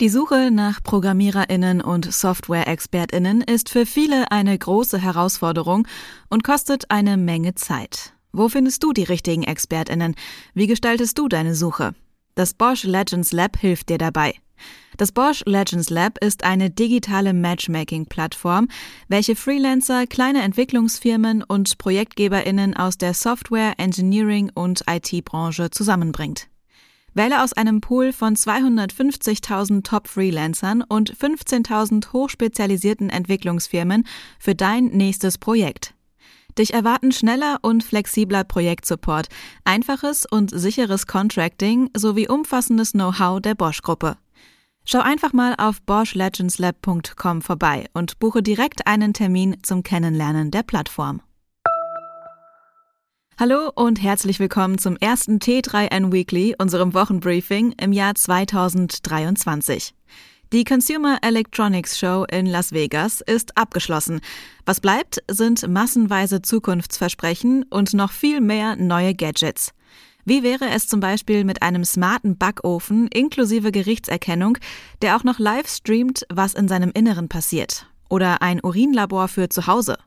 Die Suche nach Programmiererinnen und Software-Expertinnen ist für viele eine große Herausforderung und kostet eine Menge Zeit. Wo findest du die richtigen Expertinnen? Wie gestaltest du deine Suche? Das Bosch Legends Lab hilft dir dabei. Das Bosch Legends Lab ist eine digitale Matchmaking-Plattform, welche Freelancer, kleine Entwicklungsfirmen und Projektgeberinnen aus der Software, Engineering und IT-Branche zusammenbringt. Wähle aus einem Pool von 250.000 Top-Freelancern und 15.000 hochspezialisierten Entwicklungsfirmen für dein nächstes Projekt. Dich erwarten schneller und flexibler Projektsupport, einfaches und sicheres Contracting sowie umfassendes Know-how der Bosch-Gruppe. Schau einfach mal auf boschlegendslab.com vorbei und buche direkt einen Termin zum Kennenlernen der Plattform. Hallo und herzlich willkommen zum ersten T3N Weekly, unserem Wochenbriefing im Jahr 2023. Die Consumer Electronics Show in Las Vegas ist abgeschlossen. Was bleibt, sind massenweise Zukunftsversprechen und noch viel mehr neue Gadgets. Wie wäre es zum Beispiel mit einem smarten Backofen inklusive Gerichtserkennung, der auch noch live streamt, was in seinem Inneren passiert? Oder ein Urinlabor für zu Hause?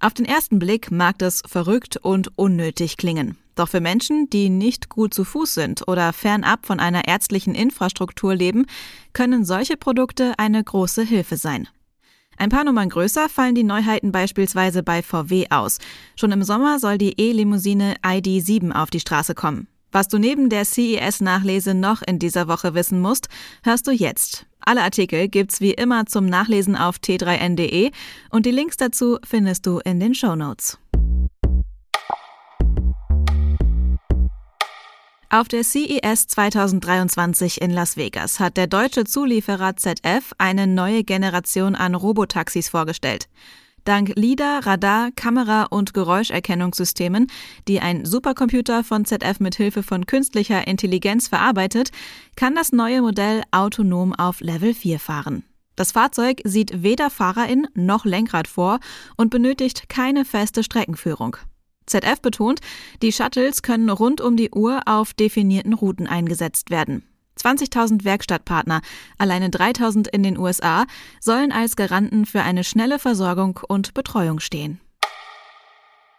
Auf den ersten Blick mag das verrückt und unnötig klingen. Doch für Menschen, die nicht gut zu Fuß sind oder fernab von einer ärztlichen Infrastruktur leben, können solche Produkte eine große Hilfe sein. Ein paar Nummern größer fallen die Neuheiten beispielsweise bei VW aus. Schon im Sommer soll die E-Limousine ID7 auf die Straße kommen. Was du neben der CES-Nachlese noch in dieser Woche wissen musst, hörst du jetzt. Alle Artikel gibt's wie immer zum Nachlesen auf t3n.de und die Links dazu findest du in den Show Notes. Auf der CES 2023 in Las Vegas hat der deutsche Zulieferer ZF eine neue Generation an Robotaxis vorgestellt. Dank LIDAR, Radar, Kamera und Geräuscherkennungssystemen, die ein Supercomputer von ZF mit Hilfe von künstlicher Intelligenz verarbeitet, kann das neue Modell autonom auf Level 4 fahren. Das Fahrzeug sieht weder Fahrerin noch Lenkrad vor und benötigt keine feste Streckenführung. ZF betont, die Shuttles können rund um die Uhr auf definierten Routen eingesetzt werden. 20.000 Werkstattpartner, alleine 3.000 in den USA, sollen als Garanten für eine schnelle Versorgung und Betreuung stehen.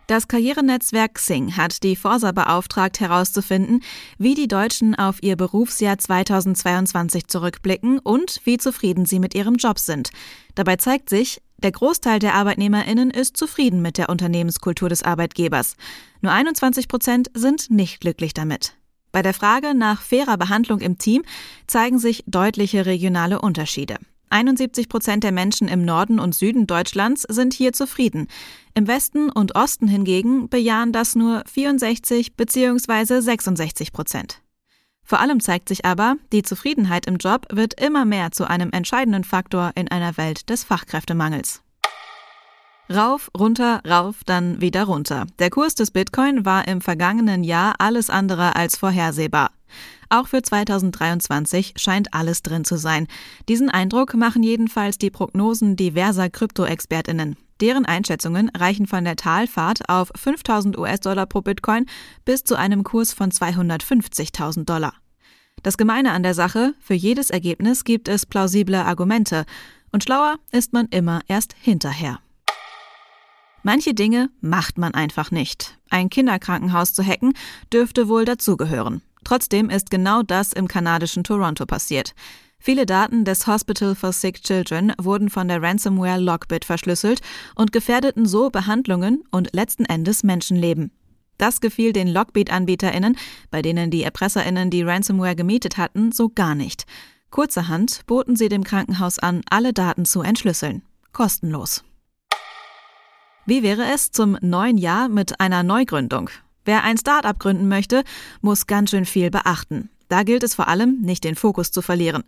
Das Karrierenetzwerk Xing hat die Forsa beauftragt herauszufinden, wie die Deutschen auf ihr Berufsjahr 2022 zurückblicken und wie zufrieden sie mit ihrem Job sind. Dabei zeigt sich, der Großteil der Arbeitnehmerinnen ist zufrieden mit der Unternehmenskultur des Arbeitgebers. Nur 21 Prozent sind nicht glücklich damit. Bei der Frage nach fairer Behandlung im Team zeigen sich deutliche regionale Unterschiede. 71 Prozent der Menschen im Norden und Süden Deutschlands sind hier zufrieden. Im Westen und Osten hingegen bejahen das nur 64 bzw. 66 Prozent. Vor allem zeigt sich aber, die Zufriedenheit im Job wird immer mehr zu einem entscheidenden Faktor in einer Welt des Fachkräftemangels. Rauf, runter, rauf, dann wieder runter. Der Kurs des Bitcoin war im vergangenen Jahr alles andere als vorhersehbar. Auch für 2023 scheint alles drin zu sein. Diesen Eindruck machen jedenfalls die Prognosen diverser Krypto-Expertinnen. Deren Einschätzungen reichen von der Talfahrt auf 5000 US-Dollar pro Bitcoin bis zu einem Kurs von 250.000 Dollar. Das Gemeine an der Sache, für jedes Ergebnis gibt es plausible Argumente und schlauer ist man immer erst hinterher. Manche Dinge macht man einfach nicht. Ein Kinderkrankenhaus zu hacken dürfte wohl dazugehören. Trotzdem ist genau das im kanadischen Toronto passiert. Viele Daten des Hospital for Sick Children wurden von der Ransomware Lockbit verschlüsselt und gefährdeten so Behandlungen und letzten Endes Menschenleben. Das gefiel den Lockbit-AnbieterInnen, bei denen die ErpresserInnen die Ransomware gemietet hatten, so gar nicht. Kurzerhand boten sie dem Krankenhaus an, alle Daten zu entschlüsseln. Kostenlos. Wie wäre es zum neuen Jahr mit einer Neugründung? Wer ein Start-up gründen möchte, muss ganz schön viel beachten. Da gilt es vor allem, nicht den Fokus zu verlieren.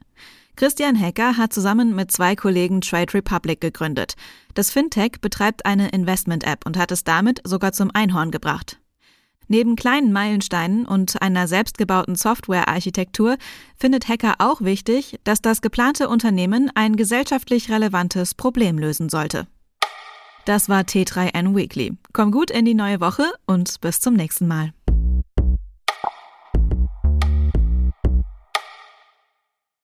Christian Hecker hat zusammen mit zwei Kollegen Trade Republic gegründet. Das Fintech betreibt eine Investment-App und hat es damit sogar zum Einhorn gebracht. Neben kleinen Meilensteinen und einer selbstgebauten Software-Architektur findet Hacker auch wichtig, dass das geplante Unternehmen ein gesellschaftlich relevantes Problem lösen sollte. Das war T3N Weekly. Komm gut in die neue Woche und bis zum nächsten Mal.